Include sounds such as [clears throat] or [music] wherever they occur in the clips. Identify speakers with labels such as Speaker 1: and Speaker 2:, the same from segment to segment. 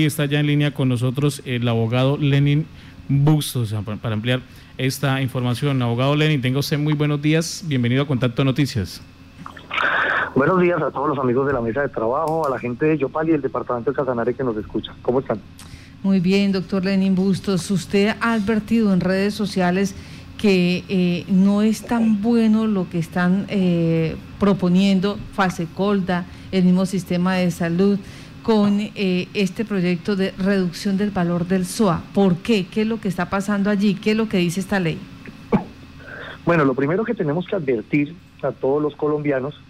Speaker 1: Está ya en línea con nosotros el abogado Lenin Bustos para ampliar esta información. Abogado Lenin, tenga usted muy buenos días. Bienvenido a Contacto Noticias.
Speaker 2: Buenos días a todos los amigos de la mesa de trabajo, a la gente de Yopal y el departamento de Casanare que nos escucha. ¿Cómo están?
Speaker 3: Muy bien, doctor Lenin Bustos. Usted ha advertido en redes sociales que eh, no es tan bueno lo que están eh, proponiendo Fasecolda, el mismo sistema de salud con eh, este proyecto de reducción del valor del SOA. ¿Por qué? ¿Qué es lo que está pasando allí? ¿Qué es lo que dice esta ley?
Speaker 2: Bueno, lo primero que tenemos que advertir a todos los colombianos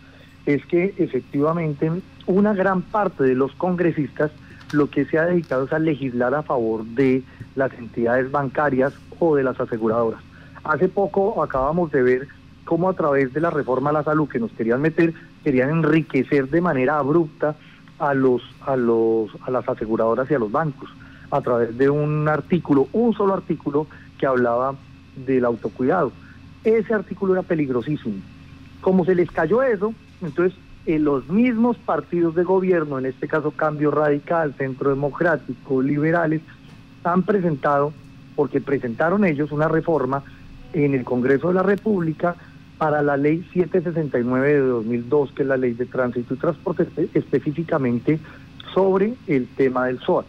Speaker 2: es que efectivamente una gran parte de los congresistas lo que se ha dedicado es a legislar a favor de las entidades bancarias o de las aseguradoras. Hace poco acabamos de ver cómo a través de la reforma a la salud que nos querían meter, querían enriquecer de manera abrupta a los a los a las aseguradoras y a los bancos a través de un artículo, un solo artículo que hablaba del autocuidado. Ese artículo era peligrosísimo. Como se les cayó eso, entonces en los mismos partidos de gobierno, en este caso Cambio Radical, Centro Democrático, Liberales, han presentado, porque presentaron ellos una reforma en el Congreso de la República para la ley 769 de 2002, que es la ley de tránsito y transporte, específicamente sobre el tema del SOAT.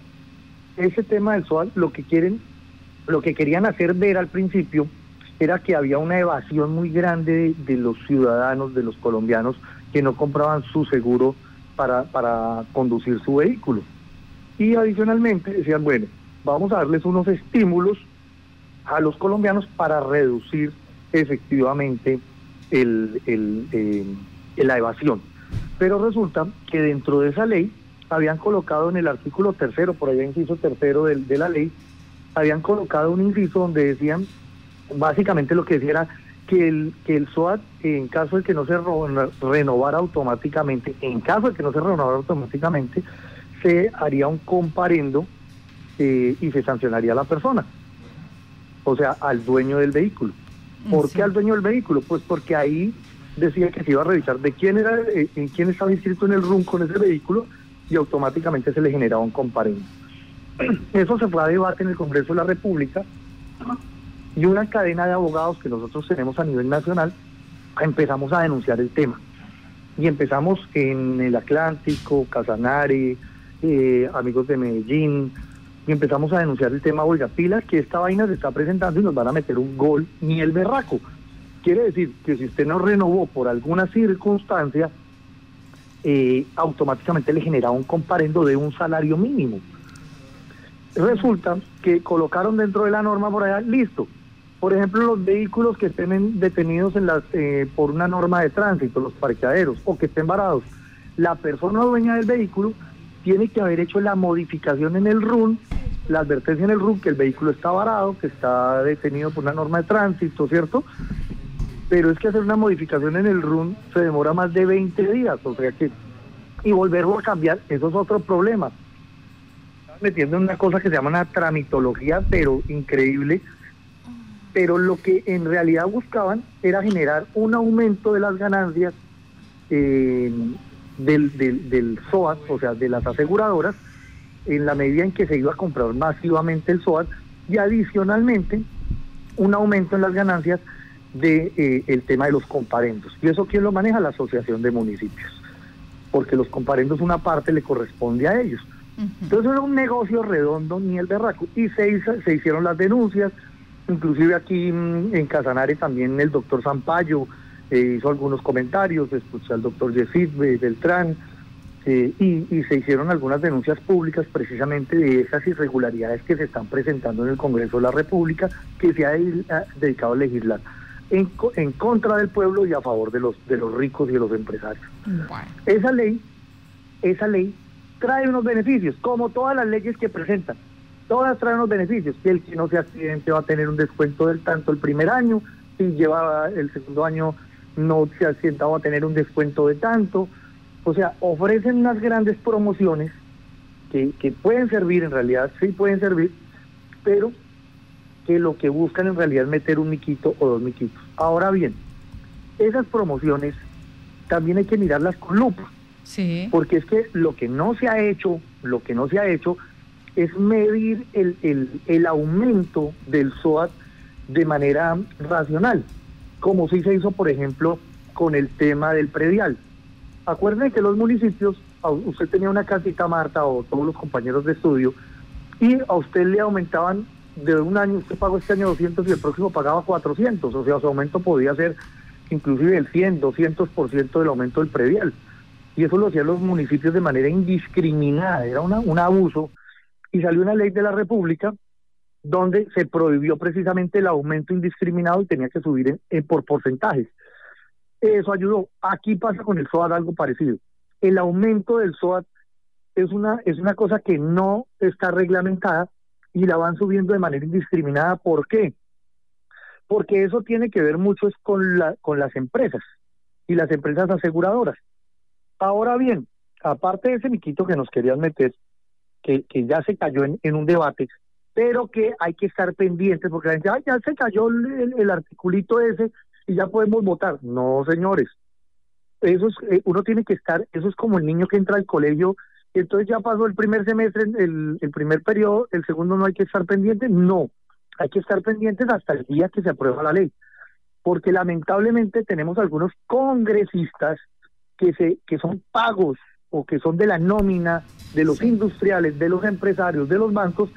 Speaker 2: Ese tema del SOAT, lo que quieren, lo que querían hacer ver al principio era que había una evasión muy grande de, los ciudadanos, de los colombianos, que no compraban su seguro para, para conducir su vehículo. Y adicionalmente decían, bueno, vamos a darles unos estímulos a los colombianos para reducir efectivamente el, el, eh, la evasión. Pero resulta que dentro de esa ley habían colocado en el artículo tercero, por allá inciso tercero de, de la ley, habían colocado un inciso donde decían, básicamente lo que decía era que el, que el SOAT, en caso de que no se renovara automáticamente, en caso de que no se renovara automáticamente, se haría un comparendo eh, y se sancionaría a la persona, o sea, al dueño del vehículo. ¿Por qué al dueño del vehículo? Pues porque ahí decía que se iba a revisar de quién era, eh, en quién estaba inscrito en el RUN con ese vehículo y automáticamente se le generaba un comparendo. [clears throat] Eso se fue a debate en el Congreso de la República y una cadena de abogados que nosotros tenemos a nivel nacional empezamos a denunciar el tema. Y empezamos en el Atlántico, Casanare, eh, amigos de Medellín, y empezamos a denunciar el tema, oiga, pilas que esta vaina se está presentando y nos van a meter un gol ni el berraco. Quiere decir que si usted no renovó por alguna circunstancia, eh, automáticamente le genera un comparendo de un salario mínimo. Resulta que colocaron dentro de la norma por allá, listo. Por ejemplo, los vehículos que estén detenidos en las, eh, por una norma de tránsito, los parqueaderos, o que estén varados, la persona dueña del vehículo tiene que haber hecho la modificación en el RUN la advertencia en el RUM que el vehículo está varado, que está detenido por una norma de tránsito, ¿cierto? Pero es que hacer una modificación en el RUN se demora más de 20 días, o sea que, y volverlo a cambiar, eso es otro problema. Están metiendo en una cosa que se llama una tramitología, pero increíble, pero lo que en realidad buscaban era generar un aumento de las ganancias eh, del, del, del SOAT, o sea, de las aseguradoras, en la medida en que se iba a comprar masivamente el SOAT y adicionalmente un aumento en las ganancias de eh, el tema de los comparendos. ¿Y eso quién lo maneja? La Asociación de Municipios. Porque los comparendos una parte le corresponde a ellos. Entonces era un negocio redondo ni el berraco. Y se, se hicieron las denuncias, inclusive aquí mm, en Casanare también el doctor Zampayo eh, hizo algunos comentarios, escuché al doctor Yesid Beltrán, eh, y, se hicieron algunas denuncias públicas precisamente de esas irregularidades que se están presentando en el Congreso de la República, que se ha dedicado a legislar en, en contra del pueblo y a favor de los, de los ricos y de los empresarios. Esa ley, esa ley trae unos beneficios, como todas las leyes que presentan. Todas traen unos beneficios, que el que no sea accidente va a tener un descuento del tanto el primer año, si lleva el segundo año no se accidenta va a tener un descuento de tanto, o sea, ofrecen unas grandes promociones que, pueden servir, en realidad sí pueden servir, pero que lo que buscan en realidad es meter un miquito o dos miquitos. Ahora bien, esas promociones también hay que mirarlas con lupa. Sí. Porque es que lo que no se ha hecho, lo que no se ha hecho es medir el, el, el aumento del SOAT de manera racional, como si se hizo, por ejemplo, con el tema del predial. Acuérdense que los municipios, usted tenía una casita, Marta, o todos los compañeros de estudio, y a usted le aumentaban de un año, usted pagó este año 200 y el próximo pagaba 400, o sea, su aumento podía ser inclusive el 100, 200% del aumento del predial. Y eso lo hacían los municipios de manera indiscriminada, era un abuso. Y salió una ley de la República donde se prohibió precisamente el aumento indiscriminado y tenía que subir por porcentajes. Eso ayudó. Aquí pasa con el SOAT algo parecido. El aumento del SOAT es una, es una cosa que no está reglamentada y la van subiendo de manera indiscriminada. ¿Por qué? Porque eso tiene que ver mucho es con, la, con las empresas y las empresas aseguradoras. Ahora bien, aparte de ese miquito que nos querían meter, que, que ya se cayó en, un debate, pero que hay que estar pendientes porque la gente, Ay, ya se cayó el, articulito ese y ya podemos votar. No, señores. Eso es, eh, uno tiene que estar, eso es como el niño que entra al colegio y entonces ya pasó el primer semestre, el, el primer periodo, el segundo no hay que estar pendientes. No, hay que estar pendientes hasta el día que se aprueba la ley. Porque lamentablemente tenemos algunos congresistas que, se, que son pagos o que son de la nómina de los industriales, de los empresarios, de los bancos,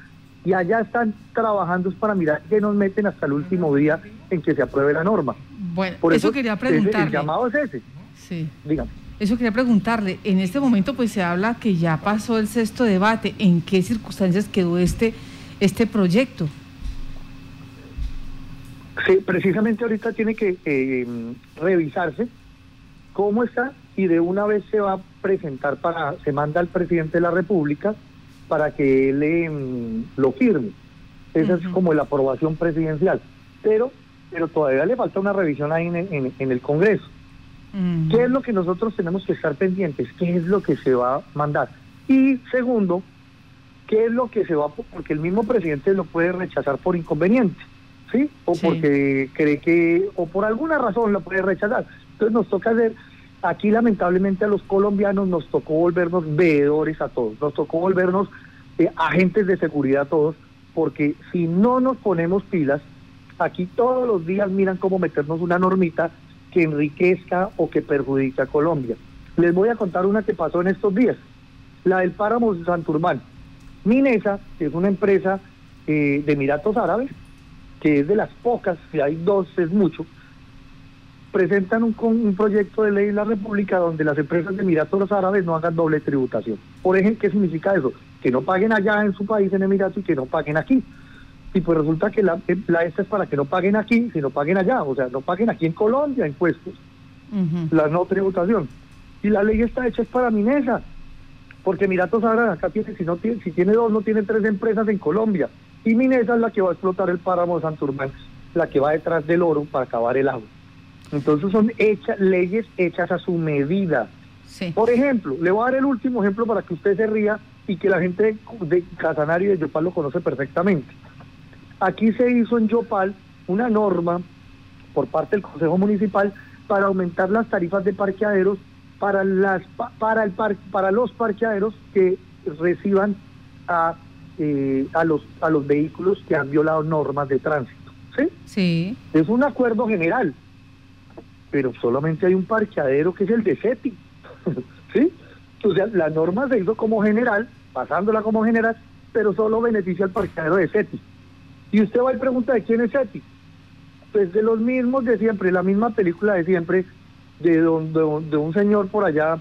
Speaker 2: y allá están trabajando para mirar que nos meten hasta el último día en que se apruebe la norma.
Speaker 3: Bueno, Por eso, quería preguntarle.
Speaker 2: El llamado es ese.
Speaker 3: Sí. Dígame. Eso quería preguntarle. En este momento, pues se habla que ya pasó el sexto debate. ¿En qué circunstancias quedó este, este proyecto?
Speaker 2: Sí, precisamente ahorita tiene que eh, revisarse cómo está y de una vez se va a presentar para, se manda al presidente de la República para que él em, lo firme. Esa es como la aprobación presidencial. Pero, pero todavía le falta una revisión ahí en, en, el Congreso. ¿Qué es lo que nosotros tenemos que estar pendientes? ¿Qué es lo que se va a mandar? Y segundo, ¿qué es lo que se va a... Porque el mismo presidente lo puede rechazar por inconveniente, ¿sí? O porque cree que... o por alguna razón lo puede rechazar. Entonces nos toca hacer Aquí lamentablemente a los colombianos nos tocó volvernos veedores a todos, nos tocó volvernos eh, agentes de seguridad a todos, porque si no nos ponemos pilas, aquí todos los días miran cómo meternos una normita que enriquezca o que perjudica a Colombia. Les voy a contar una que pasó en estos días, la del páramo de Santurbán. Minesa, es una empresa eh, de Emiratos Árabes, que es de las pocas, si hay dos es mucho, presentan un, un proyecto de ley en la República donde las empresas de Emiratos Árabes no hagan doble tributación. Por ejemplo, ¿qué significa eso? Que no paguen allá en su país, en Emiratos, y que no paguen aquí. Y pues resulta que la, la esta es para que no paguen aquí, sino paguen allá. O sea, no paguen aquí en Colombia impuestos. La no tributación. Y la ley está hecha es para Minesa. Porque Emiratos Árabes acá tiene, si, no tiene, si tiene dos, no tiene tres empresas en Colombia. Y Minesa es la que va a explotar el páramo de Santurbán, la que va detrás del oro para acabar el agua. Entonces son hechas, leyes hechas a su medida. Por ejemplo, le voy a dar el último ejemplo para que usted se ría y que la gente de Casanare y de Yopal lo conoce perfectamente. Aquí se hizo en Yopal una norma por parte del Consejo Municipal para aumentar las tarifas de parqueaderos para las para el para los parqueaderos que reciban a eh, a los a los vehículos que han violado normas de tránsito. ¿Sí?
Speaker 3: Sí.
Speaker 2: Es un acuerdo general pero solamente hay un parqueadero que es el de SETI. [laughs] ¿Sí? O sea, la norma se hizo como general, pasándola como general, pero solo beneficia al parqueadero de SETI. Y usted va y pregunta de quién es SETI. Pues de los mismos de siempre, la misma película de siempre, de, don, de, un señor por allá.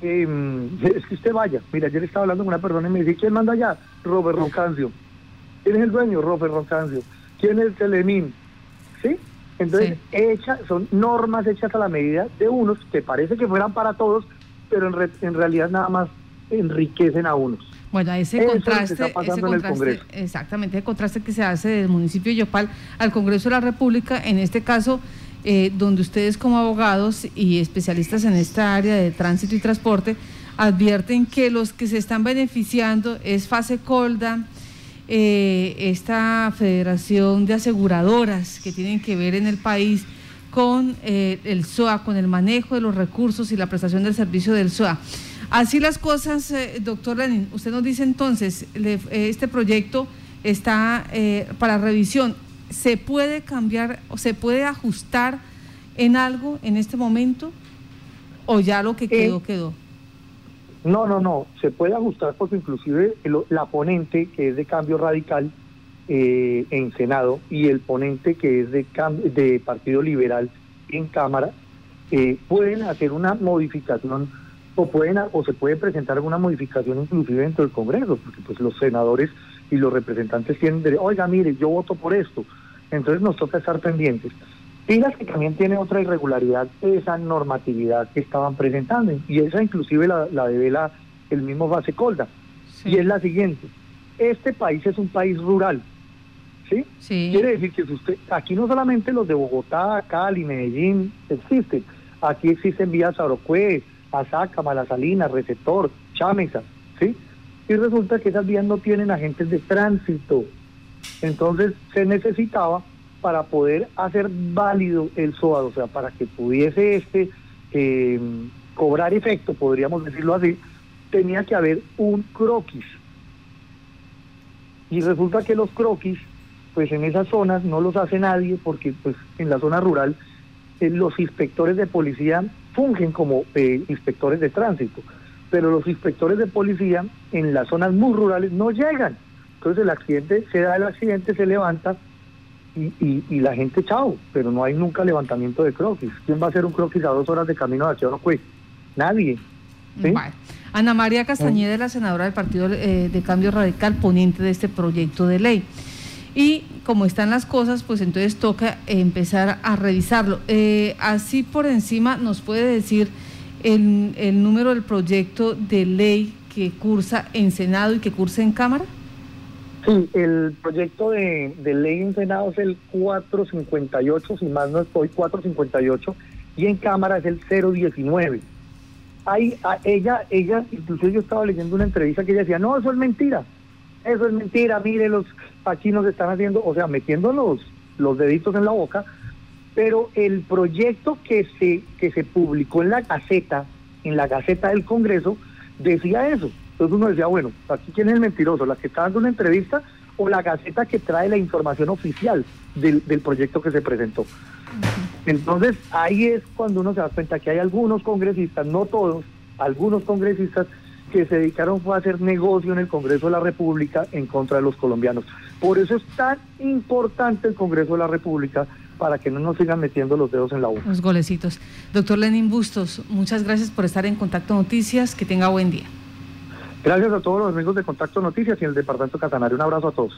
Speaker 2: Em, [laughs] es que usted vaya. Mira, ayer estaba hablando con una persona y me dice, ¿quién manda allá? Robert Roncancio. ¿Quién es el dueño? Robert Roncancio. ¿Quién es el Telemín? ¿Sí? Entonces, son normas hechas a la medida de unos que parece que fueran para todos, pero en, en realidad nada más enriquecen a unos.
Speaker 3: Bueno, ese contraste, ese contraste exactamente, ese contraste que se hace del municipio de Yopal al Congreso de la República, en este caso, eh, donde ustedes como abogados y especialistas en esta área de tránsito y transporte advierten que los que se están beneficiando es Fase Colda, eh, esta federación de aseguradoras que tienen que ver en el país con eh, el SOA, con el manejo de los recursos y la prestación del servicio del SOA. Así las cosas, eh, doctor Lenin, usted nos dice entonces, eh, este proyecto está eh, para revisión. ¿Se puede cambiar o se puede ajustar en algo en este momento? ¿O ya lo que quedó, quedó?
Speaker 2: No, no, no. Se puede ajustar porque inclusive la ponente, que es de cambio radical en Senado, y el ponente que es de, de Partido Liberal en Cámara, pueden hacer una modificación o pueden o se puede presentar alguna modificación inclusive dentro del Congreso, porque pues los senadores y los representantes tienen de, oiga, mire, yo voto por esto. Entonces nos toca estar pendientes. Pilas que también tiene otra irregularidad esa normatividad que estaban presentando, y esa inclusive la, la devela el mismo Base Colda. Y es la siguiente, este país es un país rural, ¿sí?
Speaker 3: sí.
Speaker 2: Quiere decir que usted, aquí no solamente los de Bogotá, Cali, Medellín existen, aquí existen vías Arocué, Azácama, La Salina, Receptor, Chámeza, ¿sí? Y resulta que esas vías no tienen agentes de tránsito. Entonces se necesitaba para poder hacer válido el SOAD, o sea, para que pudiese este eh, cobrar efecto, podríamos decirlo así, tenía que haber un croquis. Y resulta que los croquis, pues en esas zonas no los hace nadie, porque pues en la zona rural eh, los inspectores de policía fungen como eh, inspectores de tránsito, pero los inspectores de policía en las zonas muy rurales no llegan. Entonces el accidente, se da el accidente, se levanta y, y, la gente chao, pero no hay nunca levantamiento de croquis. ¿Quién va a hacer un croquis a dos horas de camino no pues Nadie.
Speaker 3: Ana María Castañeda, la senadora del Partido eh, de Cambio Radical, ponente de este proyecto de ley. Y como están las cosas, pues entonces toca empezar a revisarlo. Eh, así por encima nos puede decir el, el, número del proyecto de ley que cursa en Senado y que cursa en Cámara.
Speaker 2: Sí, el proyecto de, ley en Senado es el 458, si más no estoy, 458, y en Cámara es el 019. Ahí, a ella, ella, incluso yo estaba leyendo una entrevista que ella decía, no, eso es mentira, eso es mentira, mire, los aquí nos están haciendo, o sea, metiendo los, los deditos en la boca, pero el proyecto que se, que se publicó en la Gaceta, en la Gaceta del Congreso, decía eso. Entonces uno decía, bueno, aquí quién es el mentiroso, la que está dando una entrevista o la Gaceta que trae la información oficial del, del proyecto que se presentó. Entonces ahí es cuando uno se da cuenta que hay algunos congresistas, no todos, algunos congresistas que se dedicaron fue a hacer negocio en el Congreso de la República en contra de los colombianos. Por eso es tan importante el Congreso de la República para que no nos sigan metiendo los dedos en la boca.
Speaker 3: Los golecitos. Doctor Lenin Bustos, muchas gracias por estar en Contacto Noticias. Que tenga buen día.
Speaker 2: Gracias a todos los amigos de Contacto Noticias y el Departamento Catanario. Un abrazo a todos.